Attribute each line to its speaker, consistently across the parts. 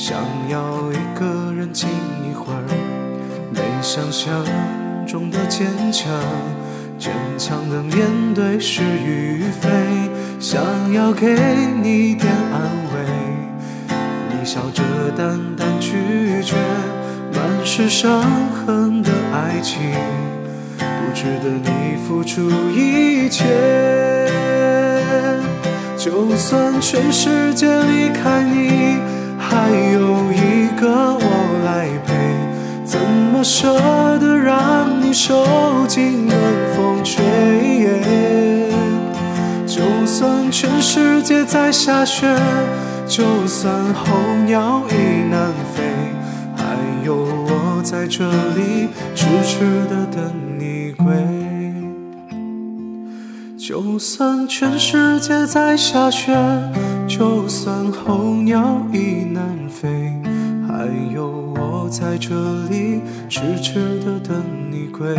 Speaker 1: 想要一个人静一会儿，没想象中的坚强，坚强的面对是与非，想要给你点安慰，你笑着淡淡拒绝，满是伤痕的爱情，不值得你付出一切。就算全世界离开你。舍得让你受尽冷风吹？就算全世界在下雪，就算候鸟已南飞，还有我在这里痴痴的等你归。就算全世界在下雪。就算候鸟已南飞，还有我在这里痴痴的等你归。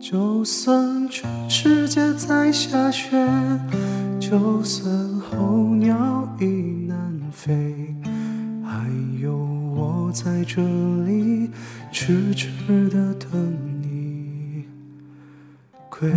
Speaker 1: 就算全世界在下雪，就算候鸟已南飞，还有我在这里痴痴的等你归。